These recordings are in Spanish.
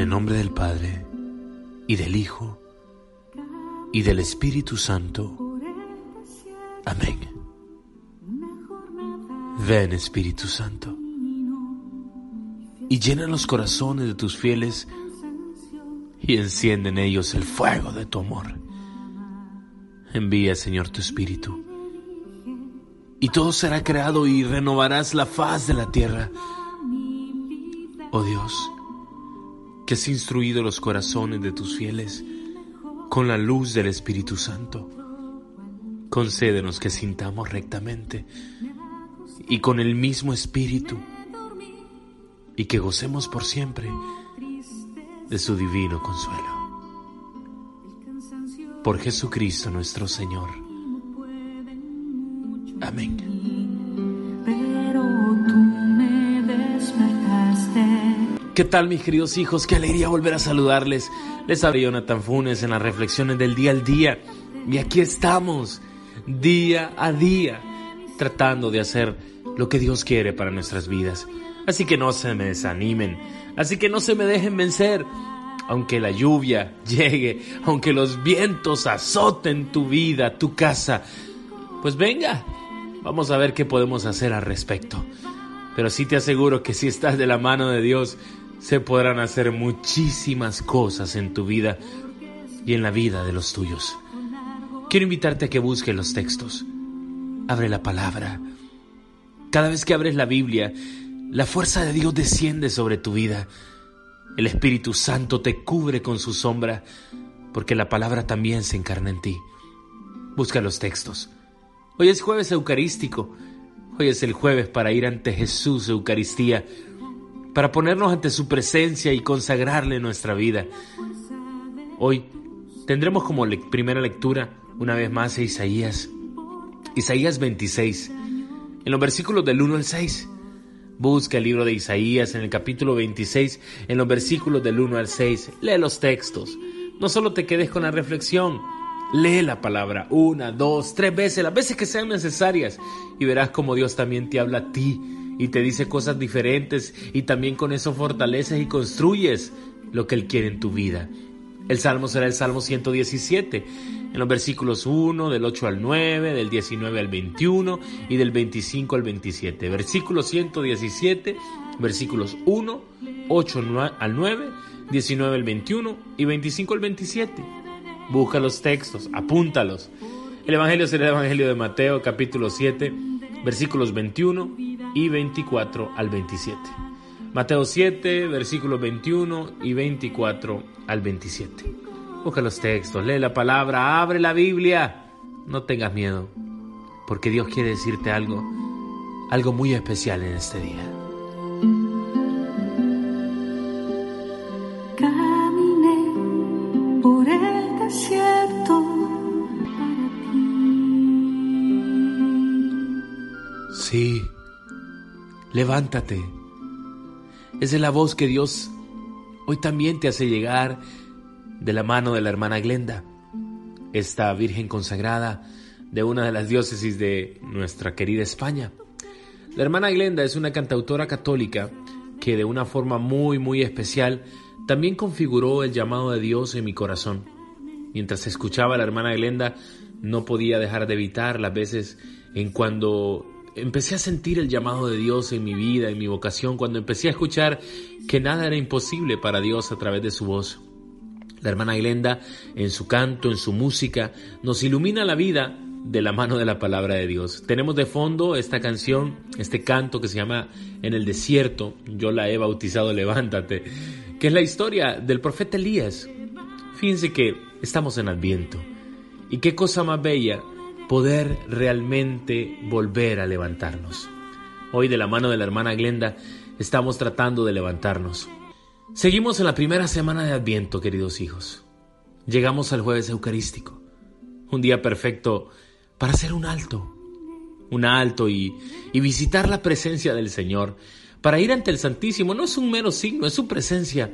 el nombre del Padre, y del Hijo, y del Espíritu Santo. Amén. Ven Espíritu Santo, y llena los corazones de tus fieles, y enciende en ellos el fuego de tu amor. Envía, Señor, tu Espíritu, y todo será creado y renovarás la faz de la tierra. Oh Dios, que has instruido los corazones de tus fieles con la luz del Espíritu Santo. Concédenos que sintamos rectamente y con el mismo Espíritu y que gocemos por siempre de su divino consuelo. Por Jesucristo nuestro Señor. ¿Qué tal mis queridos hijos? Qué alegría volver a saludarles. Les habla Jonathan Funes en las reflexiones del día al día. Y aquí estamos, día a día, tratando de hacer lo que Dios quiere para nuestras vidas. Así que no se me desanimen, así que no se me dejen vencer. Aunque la lluvia llegue, aunque los vientos azoten tu vida, tu casa, pues venga, vamos a ver qué podemos hacer al respecto. Pero sí te aseguro que si estás de la mano de Dios, se podrán hacer muchísimas cosas en tu vida y en la vida de los tuyos. Quiero invitarte a que busques los textos. Abre la palabra. Cada vez que abres la Biblia, la fuerza de Dios desciende sobre tu vida. El Espíritu Santo te cubre con su sombra, porque la palabra también se encarna en ti. Busca los textos. Hoy es jueves eucarístico. Hoy es el jueves para ir ante Jesús Eucaristía para ponernos ante su presencia y consagrarle nuestra vida. Hoy tendremos como primera lectura una vez más a Isaías, Isaías 26, en los versículos del 1 al 6. Busca el libro de Isaías en el capítulo 26, en los versículos del 1 al 6. Lee los textos. No solo te quedes con la reflexión, lee la palabra una, dos, tres veces, las veces que sean necesarias, y verás como Dios también te habla a ti y te dice cosas diferentes y también con eso fortaleces y construyes lo que Él quiere en tu vida. El salmo será el Salmo 117, en los versículos 1, del 8 al 9, del 19 al 21 y del 25 al 27. Versículo 117, versículos 1, 8 al 9, 19 al 21 y 25 al 27. Busca los textos, apúntalos. El Evangelio será el Evangelio de Mateo, capítulo 7, versículos 21 y 24 al 27. Mateo 7, versículos 21 y 24 al 27. Busca los textos, lee la palabra, abre la Biblia. No tengas miedo, porque Dios quiere decirte algo, algo muy especial en este día. Caminé por el desierto Sí levántate. Esa es la voz que Dios hoy también te hace llegar de la mano de la hermana Glenda, esta Virgen consagrada de una de las diócesis de nuestra querida España. La hermana Glenda es una cantautora católica que de una forma muy muy especial también configuró el llamado de Dios en mi corazón. Mientras escuchaba a la hermana Glenda, no podía dejar de evitar las veces en cuando empecé a sentir el llamado de Dios en mi vida, en mi vocación, cuando empecé a escuchar que nada era imposible para Dios a través de su voz. La hermana Glenda, en su canto, en su música, nos ilumina la vida de la mano de la palabra de Dios. Tenemos de fondo esta canción, este canto que se llama En el desierto, yo la he bautizado Levántate, que es la historia del profeta Elías. Fíjense que estamos en Adviento. Y qué cosa más bella poder realmente volver a levantarnos. Hoy de la mano de la hermana Glenda estamos tratando de levantarnos. Seguimos en la primera semana de Adviento, queridos hijos. Llegamos al jueves eucarístico, un día perfecto para hacer un alto, un alto y, visitar la presencia del Señor, para ir ante el Santísimo. No es un mero signo, es su presencia.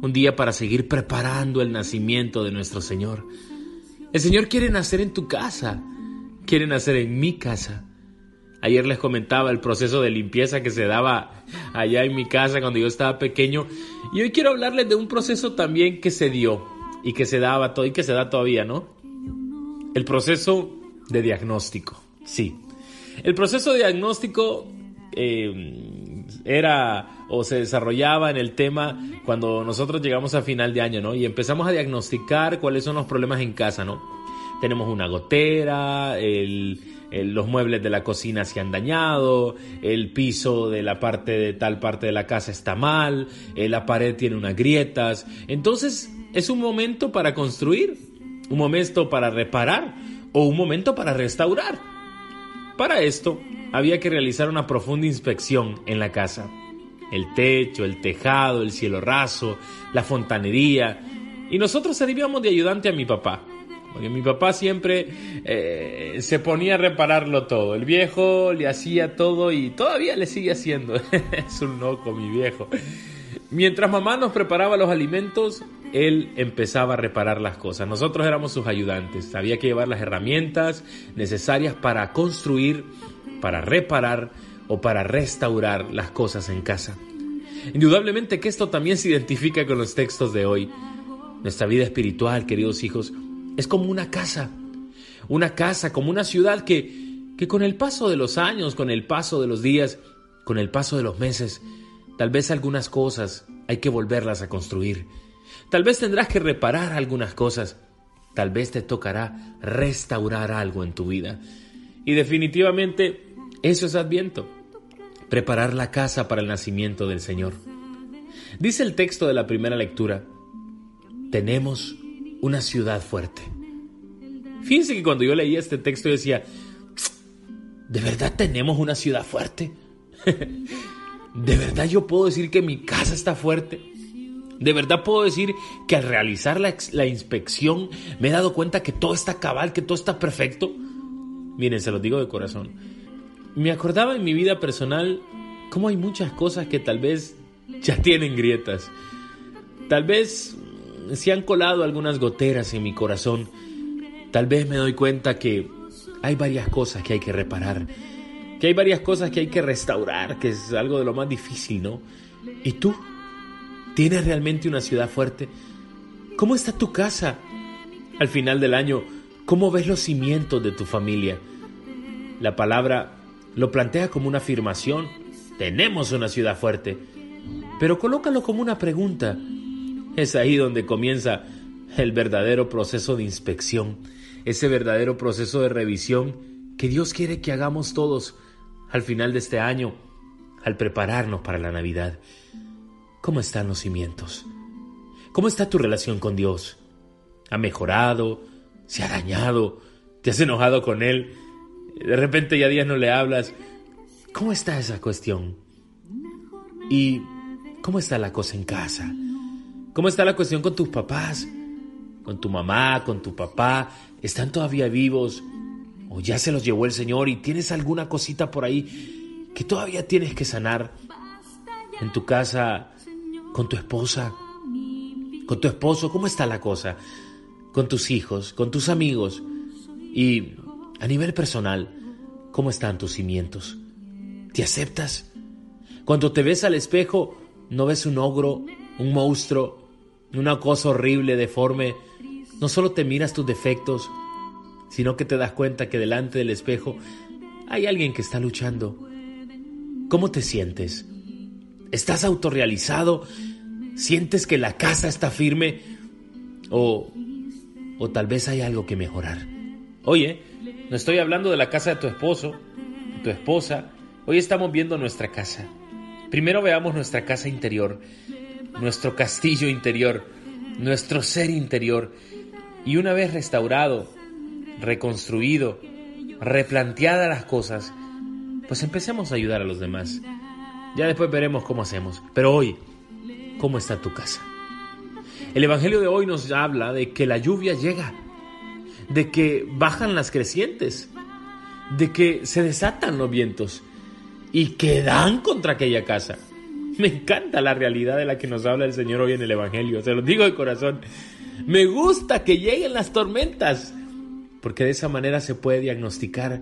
Un día para seguir preparando el nacimiento de nuestro Señor. El Señor quiere nacer en tu casa, quieren hacer en mi casa. Ayer les comentaba el proceso de limpieza que se daba allá en mi casa cuando yo estaba pequeño. Y hoy quiero hablarles de un proceso también que se dio y que se daba y que se da todavía, ¿no? El proceso de diagnóstico. Sí. El proceso de diagnóstico eh, era o se desarrollaba en el tema cuando nosotros llegamos a final de año, ¿no? Y empezamos a diagnosticar cuáles son los problemas en casa, ¿no? Tenemos una gotera, los muebles de la cocina se han dañado, el piso de la parte de tal parte de la casa está mal, eh, la pared tiene unas grietas. Entonces es un momento para construir, un momento para reparar o un momento para restaurar. Para esto había que realizar una profunda inspección en la casa. El techo, el tejado, el cielo raso, la fontanería. Y nosotros servíamos de ayudante a mi papá. Porque mi papá siempre eh, se ponía a repararlo todo. El viejo le hacía todo y todavía le sigue haciendo. es un loco, mi viejo. Mientras mamá nos preparaba los alimentos, él empezaba a reparar las cosas. Nosotros éramos sus ayudantes. Había que llevar las herramientas necesarias para construir, para reparar o para restaurar las cosas en casa. Indudablemente que esto también se identifica con los textos de hoy. Nuestra vida espiritual, queridos hijos, es como una casa. Una casa, como una ciudad que, que con el paso de los años, con el paso de los días, con el paso de los meses, tal vez algunas cosas hay que volverlas a construir. Tal vez tendrás que reparar algunas cosas. Tal vez te tocará restaurar algo en tu vida. Y definitivamente eso es adviento. Preparar la casa para el nacimiento del Señor. Dice el texto de la primera lectura, tenemos una ciudad fuerte. Fíjense que cuando yo leía este texto decía, ¿de verdad tenemos una ciudad fuerte? ¿De verdad yo puedo decir que mi casa está fuerte? De verdad puedo decir que al realizar la, inspección me he dado cuenta que todo está cabal, que todo está perfecto. Miren, se los digo de corazón. Me acordaba en mi vida personal cómo hay muchas cosas que tal vez ya tienen grietas. Tal vez se han colado algunas goteras en mi corazón. Tal vez me doy cuenta que hay varias cosas que hay que reparar. Que hay varias cosas que hay que restaurar, que es algo de lo más difícil, ¿no? ¿Y tú? ¿Tienes realmente una ciudad fuerte? ¿Cómo está tu casa? Al final del año, ¿cómo ves los cimientos de tu familia? La palabra lo plantea como una afirmación. Tenemos una ciudad fuerte. Pero colócalo como una pregunta. Es ahí donde comienza el verdadero proceso de inspección, ese verdadero proceso de revisión que Dios quiere que hagamos todos al final de este año, al prepararnos para la Navidad. ¿Cómo están los cimientos? ¿Cómo está tu relación con Dios? ¿Ha mejorado? ¿Se ha dañado? ¿Te has enojado con Él? De repente ya días no le hablas. ¿Cómo está esa cuestión? ¿Y cómo está la cosa en casa? ¿Cómo está la cuestión con tus papás? ¿Con tu mamá? ¿Con tu papá? ¿Están todavía vivos? ¿O ya se los llevó el Señor y tienes alguna cosita por ahí que todavía tienes que sanar? En tu casa con tu esposa, con tu esposo, ¿cómo está la cosa? Con tus hijos, con tus amigos. Y a nivel personal, ¿cómo están tus cimientos? ¿Te aceptas? Cuando te ves al espejo, no ves un ogro, un monstruo, una cosa horrible, deforme. No solo te miras tus defectos, sino que te das cuenta que delante del espejo hay alguien que está luchando. ¿Cómo te sientes? ¿Estás autorrealizado? ¿Sientes que la casa está firme? ¿O, o tal vez hay algo que mejorar? Oye, no estoy hablando de la casa de tu esposo, de tu esposa. Hoy estamos viendo nuestra casa. Primero veamos nuestra casa interior, nuestro castillo interior, nuestro ser interior. Y una vez restaurado, reconstruido, replanteadas las cosas, pues empecemos a ayudar a los demás. Ya después veremos cómo hacemos. Pero hoy, ¿cómo está tu casa? El Evangelio de hoy nos habla de que la lluvia llega, de que bajan las crecientes, de que se desatan los vientos y que dan contra aquella casa. Me encanta la realidad de la que nos habla el Señor hoy en el Evangelio, se lo digo de corazón. Me gusta que lleguen las tormentas, porque de esa manera se puede diagnosticar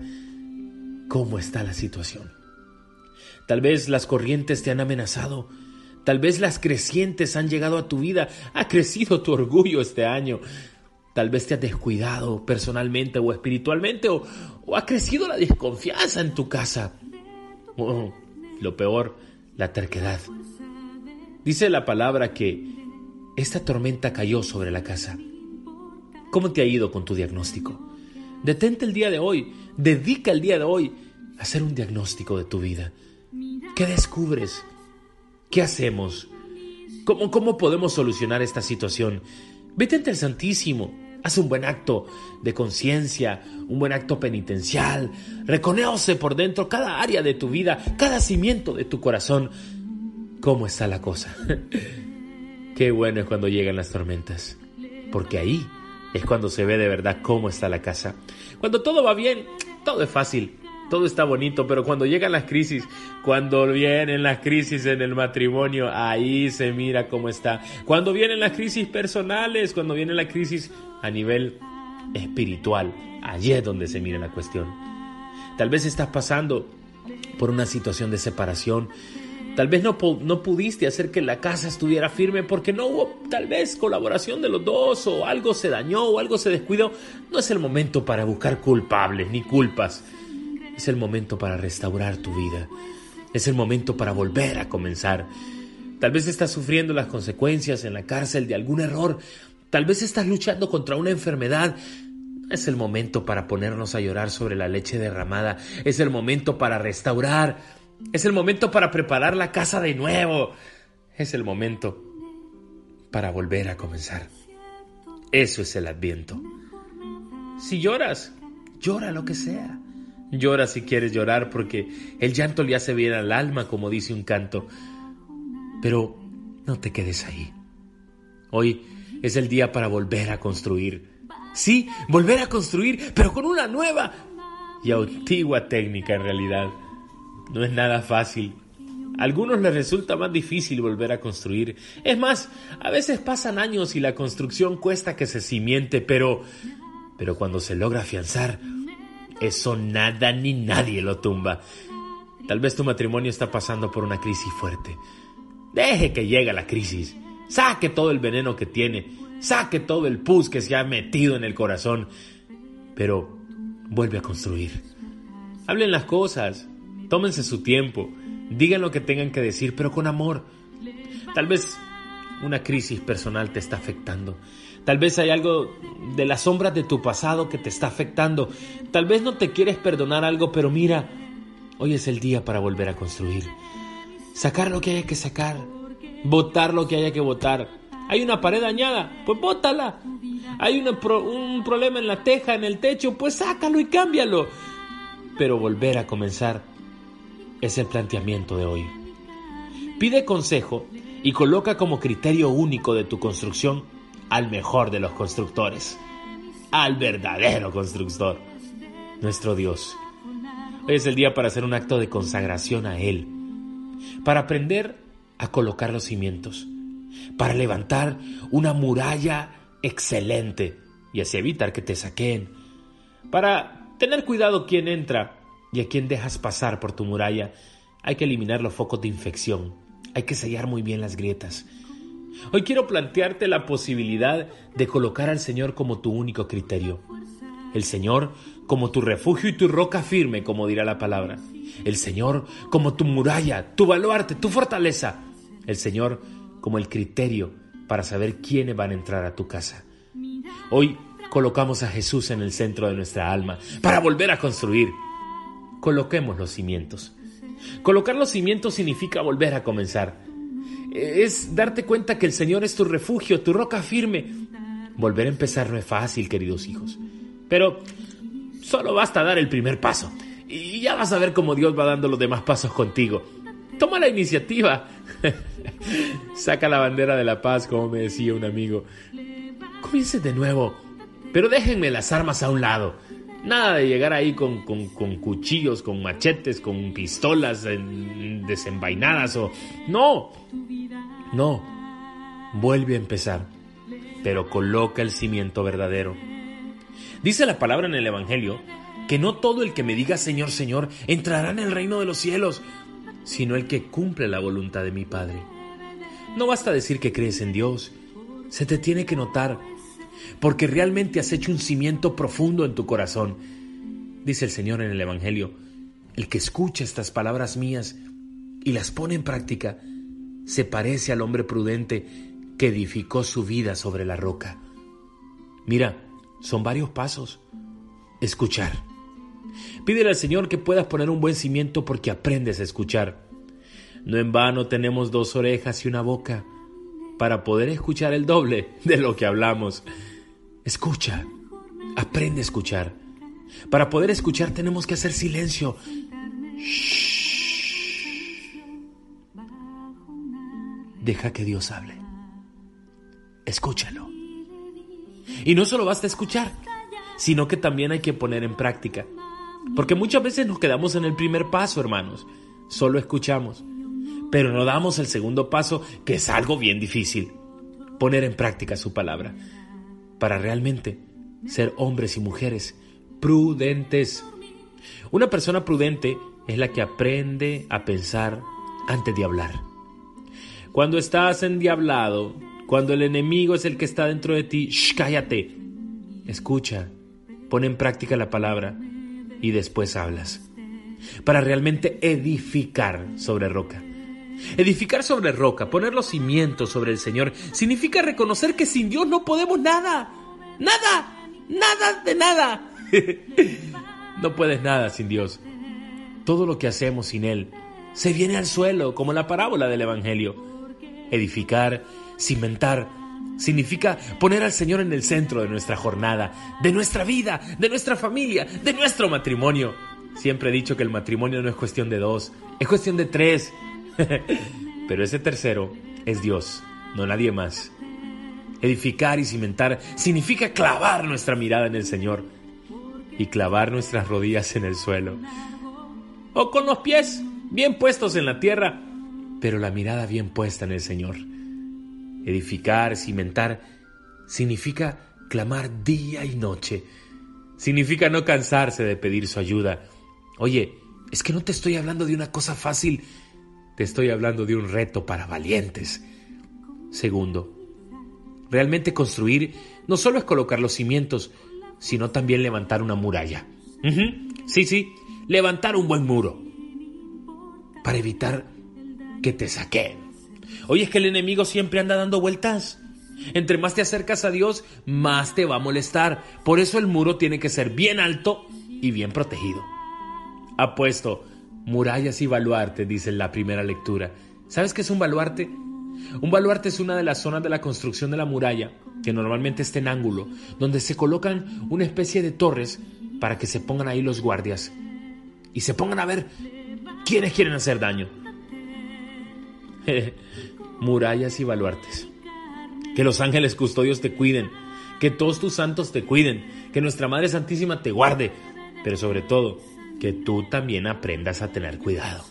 cómo está la situación. Tal vez las corrientes te han amenazado, tal vez las crecientes han llegado a tu vida, ha crecido tu orgullo este año, tal vez te has descuidado personalmente o espiritualmente o, ha crecido la desconfianza en tu casa. O, lo peor, la terquedad. Dice la palabra que esta tormenta cayó sobre la casa. ¿Cómo te ha ido con tu diagnóstico? Detente el día de hoy, dedica el día de hoy a hacer un diagnóstico de tu vida. ¿Qué descubres? ¿Qué hacemos? ¿Cómo, cómo podemos solucionar esta situación? Vete ante el Santísimo, haz un buen acto de conciencia, un buen acto penitencial, reconoce por dentro cada área de tu vida, cada cimiento de tu corazón. ¿Cómo está la cosa? Qué bueno es cuando llegan las tormentas, porque ahí es cuando se ve de verdad cómo está la casa. Cuando todo va bien, todo es fácil, todo está bonito, pero cuando llegan las crisis, cuando vienen las crisis en el matrimonio, ahí se mira cómo está. Cuando vienen las crisis personales, cuando viene la crisis a nivel espiritual, allí es donde se mira la cuestión. Tal vez estás pasando por una situación de separación Tal vez no, no pudiste hacer que la casa estuviera firme porque no hubo tal vez colaboración de los dos o algo se dañó o algo se descuidó. No es el momento para buscar culpables ni culpas. Es el momento para restaurar tu vida. Es el momento para volver a comenzar. Tal vez estás sufriendo las consecuencias en la cárcel de algún error. Tal vez estás luchando contra una enfermedad. Es el momento para ponernos a llorar sobre la leche derramada. Es el momento para restaurar es el momento para preparar la casa de nuevo. Es el momento para volver a comenzar. Eso es el adviento. Si lloras, llora lo que sea. Llora si quieres llorar porque el llanto le hace bien al alma, como dice un canto. Pero no te quedes ahí. Hoy es el día para volver a construir. Sí, volver a construir, pero con una nueva y antigua técnica en realidad. No es nada fácil. A algunos les resulta más difícil volver a construir. Es más, a veces pasan años y la construcción cuesta que se cimiente, pero pero cuando se logra afianzar, eso nada ni nadie lo tumba. Tal vez tu matrimonio está pasando por una crisis fuerte. Deje que llegue la crisis. Saque todo el veneno que tiene. Saque todo el pus que se ha metido en el corazón. Pero vuelve a construir. Hablen las cosas. Tómense su tiempo, digan lo que tengan que decir, pero con amor. Tal vez una crisis personal te está afectando. Tal vez hay algo de las sombras de tu pasado que te está afectando. Tal vez no te quieres perdonar algo, pero mira, hoy es el día para volver a construir. Sacar lo que haya que sacar. Votar lo que haya que votar. Hay una pared dañada, pues bótala. Hay un problema en la teja, en el techo, pues sácalo y cámbialo. Pero volver a comenzar es el planteamiento de hoy. Pide consejo y coloca como criterio único de tu construcción al mejor de los constructores, al verdadero constructor, nuestro Dios. Hoy es el día para hacer un acto de consagración a Él, para aprender a colocar los cimientos, para levantar una muralla excelente y así evitar que te saquen, para tener cuidado quien entra y a quien dejas pasar por tu muralla, hay que eliminar los focos de infección, hay que sellar muy bien las grietas. Hoy quiero plantearte la posibilidad de colocar al Señor como tu único criterio. El Señor como tu refugio y tu roca firme, como dirá la palabra. El Señor como tu muralla, tu baluarte, tu fortaleza. El Señor como el criterio para saber quiénes van a entrar a tu casa. Hoy colocamos a Jesús en el centro de nuestra alma para volver a construir coloquemos los cimientos. Colocar los cimientos significa volver a comenzar. Es darte cuenta que el Señor es tu refugio, tu roca firme. Volver a empezar no es fácil, queridos hijos. Pero solo basta dar el primer paso. Y ya vas a ver cómo Dios va dando los demás pasos contigo. Toma la iniciativa. Saca la bandera de la paz, como me decía un amigo. Comience de nuevo. Pero déjenme las armas a un lado. Nada de llegar ahí con, cuchillos, con machetes, con pistolas desenvainadas o... No, no. Vuelve a empezar, pero coloca el cimiento verdadero. Dice la palabra en el Evangelio que no todo el que me diga Señor, Señor entrará en el reino de los cielos, sino el que cumple la voluntad de mi Padre. No basta decir que crees en Dios, se te tiene que notar, porque realmente has hecho un cimiento profundo en tu corazón. Dice el Señor en el Evangelio, el que escucha estas palabras mías y las pone en práctica, se parece al hombre prudente que edificó su vida sobre la roca. Mira, son varios pasos. Escuchar. Pídele al Señor que puedas poner un buen cimiento porque aprendes a escuchar. No en vano tenemos dos orejas y una boca para poder escuchar el doble de lo que hablamos. Escucha, aprende a escuchar. Para poder escuchar tenemos que hacer silencio. Deja que Dios hable. Escúchalo. Y no solo basta escuchar, sino que también hay que poner en práctica. Porque muchas veces nos quedamos en el primer paso, hermanos. Solo escuchamos. Pero no damos el segundo paso, que es algo bien difícil. Poner en práctica su palabra. Para realmente ser hombres y mujeres prudentes. Una persona prudente es la que aprende a pensar antes de hablar. Cuando estás endiablado, cuando el enemigo es el que está dentro de ti, cállate. Escucha, pon en práctica la palabra y después hablas. Para realmente edificar sobre roca. Edificar sobre roca, poner los cimientos sobre el Señor, significa reconocer que sin Dios no podemos nada. Nada. Nada de nada. no puedes nada sin Dios. Todo lo que hacemos sin Él se viene al suelo, como la parábola del Evangelio. Edificar, cimentar, significa poner al Señor en el centro de nuestra jornada, de nuestra vida, de nuestra familia, de nuestro matrimonio. Siempre he dicho que el matrimonio no es cuestión de dos, es cuestión de tres. Pero ese tercero es Dios, no nadie más. Edificar y cimentar significa clavar nuestra mirada en el Señor y clavar nuestras rodillas en el suelo. O con los pies bien puestos en la tierra, pero la mirada bien puesta en el Señor. Edificar, cimentar, significa clamar día y noche. Significa no cansarse de pedir su ayuda. Oye, es que no te estoy hablando de una cosa fácil, te estoy hablando de un reto para valientes. Segundo, realmente construir no solo es colocar los cimientos, sino también levantar una muralla. Sí, sí, levantar un buen muro para evitar que te saquen. Oye, es que el enemigo siempre anda dando vueltas. Entre más te acercas a Dios, más te va a molestar. Por eso el muro tiene que ser bien alto y bien protegido. Apuesto, murallas y baluarte, dice la primera lectura. ¿Sabes qué es un baluarte? Un baluarte es una de las zonas de la construcción de la muralla, que normalmente está en ángulo, donde se colocan una especie de torres para que se pongan ahí los guardias y se pongan a ver quiénes quieren hacer daño. Murallas y baluartes. Que los ángeles custodios te cuiden, que todos tus santos te cuiden, que nuestra Madre Santísima te guarde, pero sobre todo, que tú también aprendas a tener cuidado.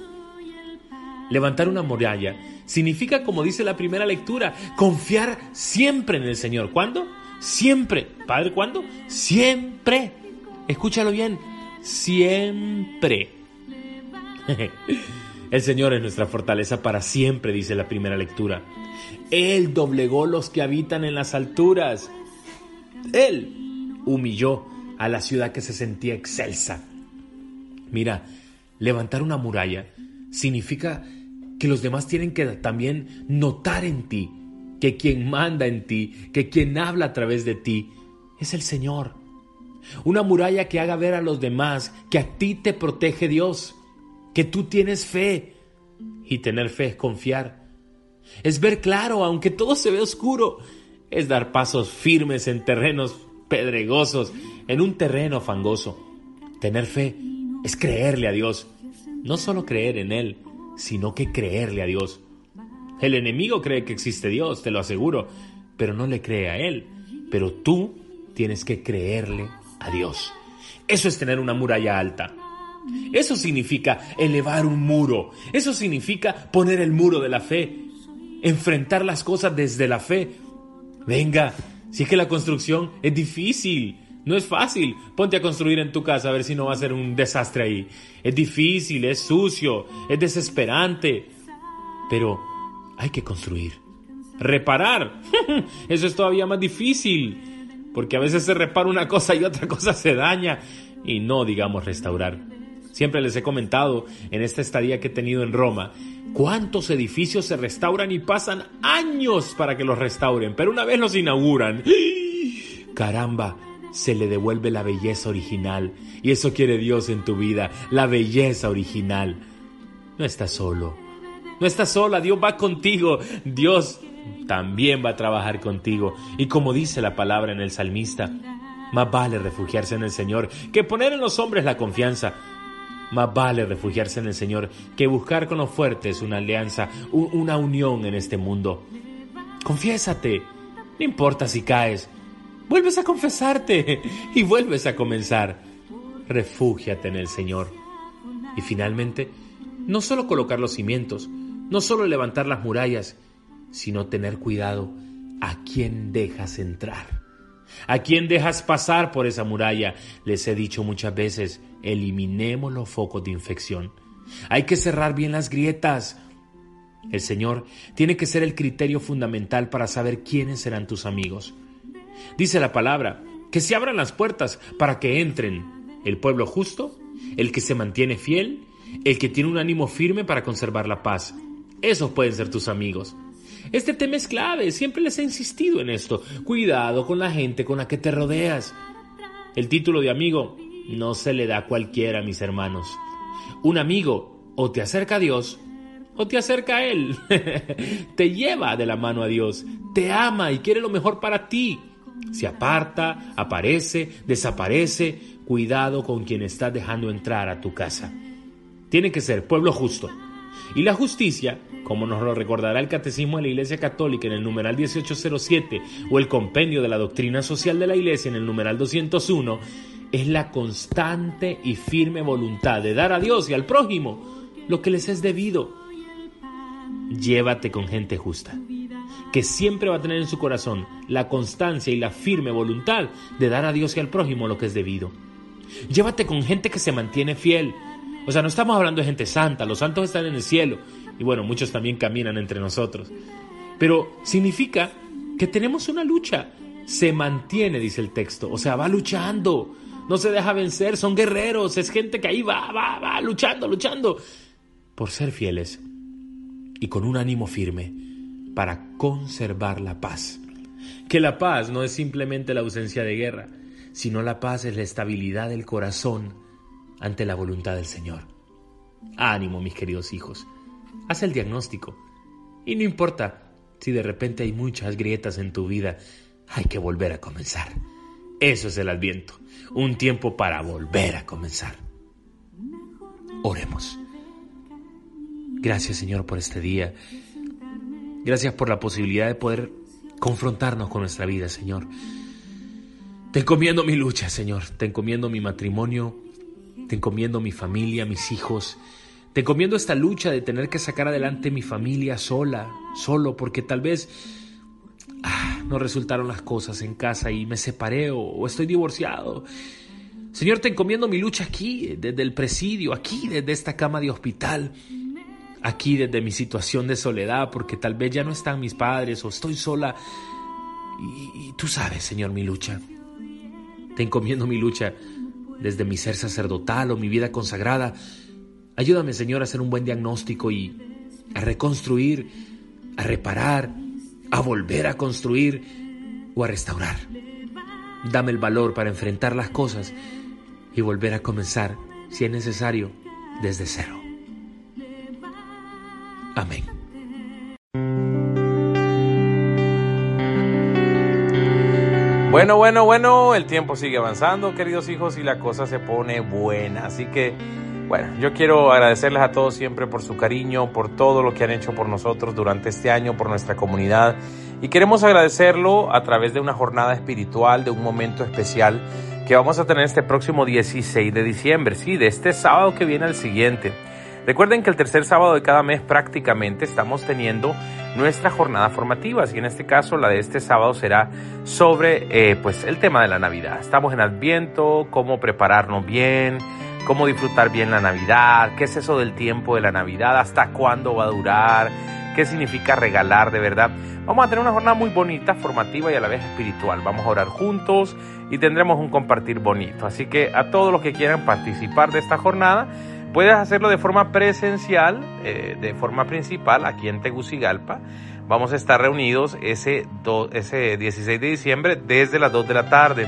Levantar una muralla significa, como dice la primera lectura, confiar siempre en el Señor. ¿Cuándo? Siempre. Padre, ¿cuándo? Siempre. Escúchalo bien. Siempre. El Señor es nuestra fortaleza para siempre, dice la primera lectura. Él doblegó los que habitan en las alturas. Él humilló a la ciudad que se sentía excelsa. Mira, levantar una muralla significa que los demás tienen que también notar en ti que quien manda en ti, que quien habla a través de ti, es el Señor. Una muralla que haga ver a los demás que a ti te protege Dios, que tú tienes fe. Y tener fe es confiar. Es ver claro, aunque todo se ve oscuro. Es dar pasos firmes en terrenos pedregosos, en un terreno fangoso. Tener fe es creerle a Dios. No solo creer en Él, sino que creerle a Dios. El enemigo cree que existe Dios, te lo aseguro, pero no le cree a Él. Pero tú tienes que creerle a Dios. Eso es tener una muralla alta. Eso significa elevar un muro. Eso significa poner el muro de la fe. Enfrentar las cosas desde la fe. Venga, si es que la construcción es difícil. No es fácil. Ponte a construir en tu casa a ver si no va a ser un desastre ahí. Es difícil, es sucio, es desesperante. Pero hay que construir. Reparar. Eso es todavía más difícil. Porque a veces se repara una cosa y otra cosa se daña. Y no digamos restaurar. Siempre les he comentado en esta estadía que he tenido en Roma cuántos edificios se restauran y pasan años para que los restauren. Pero una vez los inauguran. Caramba, se le devuelve la belleza original. Y eso quiere Dios en tu vida, la belleza original. No estás solo. No estás sola, Dios va contigo. Dios también va a trabajar contigo. Y como dice la palabra en el salmista, más vale refugiarse en el Señor que poner en los hombres la confianza. Más vale refugiarse en el Señor que buscar con los fuertes una alianza, una unión en este mundo. Confiésate. No importa si caes, vuelves a confesarte y vuelves a comenzar. Refúgiate en el Señor. Y finalmente, no solo colocar los cimientos, no solo levantar las murallas, sino tener cuidado a quién dejas entrar. ¿A quién dejas pasar por esa muralla? Les he dicho muchas veces, eliminemos los focos de infección. Hay que cerrar bien las grietas. El Señor tiene que ser el criterio fundamental para saber quiénes serán tus amigos. Dice la palabra, que se abran las puertas para que entren el pueblo justo, el que se mantiene fiel, el que tiene un ánimo firme para conservar la paz. Esos pueden ser tus amigos. Este tema es clave, siempre les he insistido en esto. Cuidado con la gente con la que te rodeas. El título de amigo no se le da a cualquiera, mis hermanos. Un amigo o te acerca a Dios o te acerca a Él. te lleva de la mano a Dios, te ama y quiere lo mejor para ti. Se aparta, aparece, desaparece. Cuidado con quien estás dejando entrar a tu casa. Tiene que ser pueblo justo. Y la justicia, como nos lo recordará el Catecismo de la Iglesia Católica en el numeral 1807 o el Compendio de la Doctrina Social de la Iglesia en el numeral 201, es la constante y firme voluntad de dar a Dios y al prójimo lo que les es debido. Llévate con gente justa que siempre va a tener en su corazón la constancia y la firme voluntad de dar a Dios y al prójimo lo que es debido. Llévate con gente que se mantiene fiel. O sea, no estamos hablando de gente santa, los santos están en el cielo y bueno, muchos también caminan entre nosotros. Pero significa que tenemos una lucha. Se mantiene, dice el texto, o sea, va luchando, no se deja vencer, son guerreros, es gente que ahí va, va, va, luchando, luchando, por ser fieles y con un ánimo firme para conservar la paz. Que la paz no es simplemente la ausencia de guerra, sino la paz es la estabilidad del corazón ante la voluntad del Señor. Ánimo, mis queridos hijos. Haz el diagnóstico. Y no importa si de repente hay muchas grietas en tu vida, hay que volver a comenzar. Eso es el adviento, un tiempo para volver a comenzar. Oremos. Gracias Señor por este día. Gracias por la posibilidad de poder confrontarnos con nuestra vida, Señor. Te encomiendo mi lucha, Señor. Te encomiendo mi matrimonio. Te encomiendo mi familia, mis hijos. Te encomiendo esta lucha de tener que sacar adelante mi familia sola, solo, porque tal vez ah, no resultaron las cosas en casa y me separé o, o estoy divorciado. Señor, te encomiendo mi lucha aquí, desde el presidio, aquí, desde esta cama de hospital aquí desde mi situación de soledad, porque tal vez ya no están mis padres o estoy sola. Y, tú sabes, Señor, mi lucha. Te encomiendo mi lucha desde mi ser sacerdotal o mi vida consagrada. Ayúdame, Señor, a hacer un buen diagnóstico y a reconstruir, a reparar, a volver a construir o a restaurar. Dame el valor para enfrentar las cosas y volver a comenzar, si es necesario, desde cero. Amén. Bueno, bueno, bueno, el tiempo sigue avanzando, queridos hijos, y la cosa se pone buena. Así que, bueno, yo quiero agradecerles a todos siempre por su cariño, por todo lo que han hecho por nosotros durante este año, por nuestra comunidad. Y queremos agradecerlo a través de una jornada espiritual, de un momento especial que vamos a tener este próximo 16 de diciembre, sí, de este sábado que viene al siguiente. Recuerden que el tercer sábado de cada mes prácticamente estamos teniendo nuestra jornada formativa y en este caso la de este sábado será sobre eh, pues el tema de la Navidad. Estamos en Adviento, cómo prepararnos bien, cómo disfrutar bien la Navidad, qué es eso del tiempo de la Navidad, hasta cuándo va a durar, qué significa regalar de verdad. Vamos a tener una jornada muy bonita, formativa y a la vez espiritual. Vamos a orar juntos y tendremos un compartir bonito. Así que a todos los que quieran participar de esta jornada, Puedes hacerlo de forma presencial, eh, de forma principal, aquí en Tegucigalpa. Vamos a estar reunidos ese, ese 16 de diciembre desde las 2 de la tarde.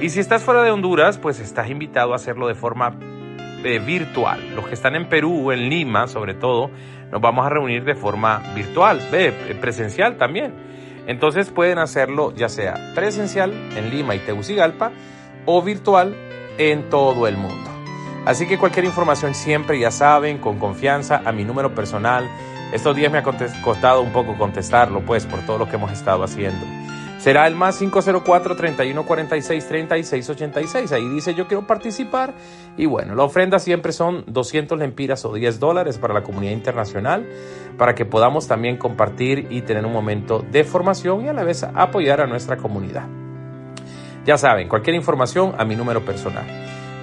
Y si estás fuera de Honduras, pues estás invitado a hacerlo de forma eh, virtual. Los que están en Perú, en Lima sobre todo, nos vamos a reunir de forma virtual, presencial también. Entonces pueden hacerlo ya sea presencial en Lima y Tegucigalpa o virtual en todo el mundo. Así que cualquier información siempre, ya saben, con confianza a mi número personal. Estos días me ha costado un poco contestarlo, pues, por todo lo que hemos estado haciendo. Será el más 504-3146-3686. Ahí dice yo quiero participar. Y bueno, la ofrenda siempre son 200 lempiras o 10 dólares para la comunidad internacional, para que podamos también compartir y tener un momento de formación y a la vez apoyar a nuestra comunidad. Ya saben, cualquier información a mi número personal.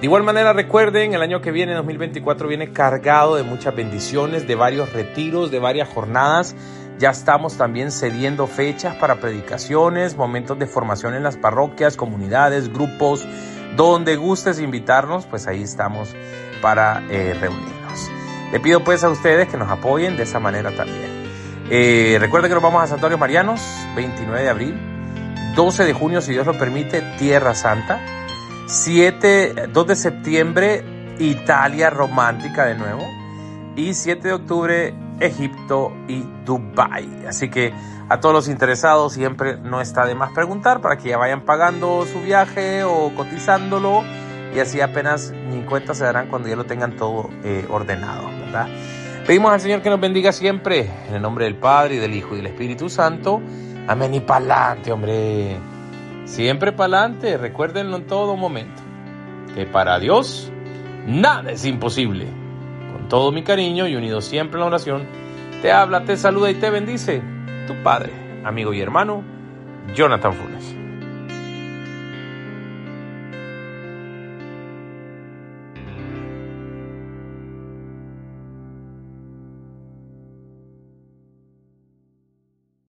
De igual manera recuerden, el año que viene, 2024, viene cargado de muchas bendiciones, de varios retiros, de varias jornadas. Ya estamos también cediendo fechas para predicaciones, momentos de formación en las parroquias, comunidades, grupos, donde gustes invitarnos, pues ahí estamos para eh, reunirnos. Le pido pues a ustedes que nos apoyen de esa manera también. Eh, recuerden que nos vamos a Santuarios Marianos, 29 de abril, 12 de junio, si Dios lo permite, Tierra Santa. 7, 2 de septiembre, Italia romántica de nuevo. Y 7 de octubre, Egipto y Dubai. Así que a todos los interesados siempre no está de más preguntar para que ya vayan pagando su viaje o cotizándolo y así apenas ni cuenta se darán cuando ya lo tengan todo eh, ordenado. Pedimos al Señor que nos bendiga siempre en el nombre del Padre y del Hijo y del Espíritu Santo. Amén y pa'lante, hombre. Siempre para adelante, recuérdenlo en todo momento, que para Dios nada es imposible. Con todo mi cariño y unido siempre en la oración, te habla, te saluda y te bendice tu Padre, amigo y hermano, Jonathan Funes.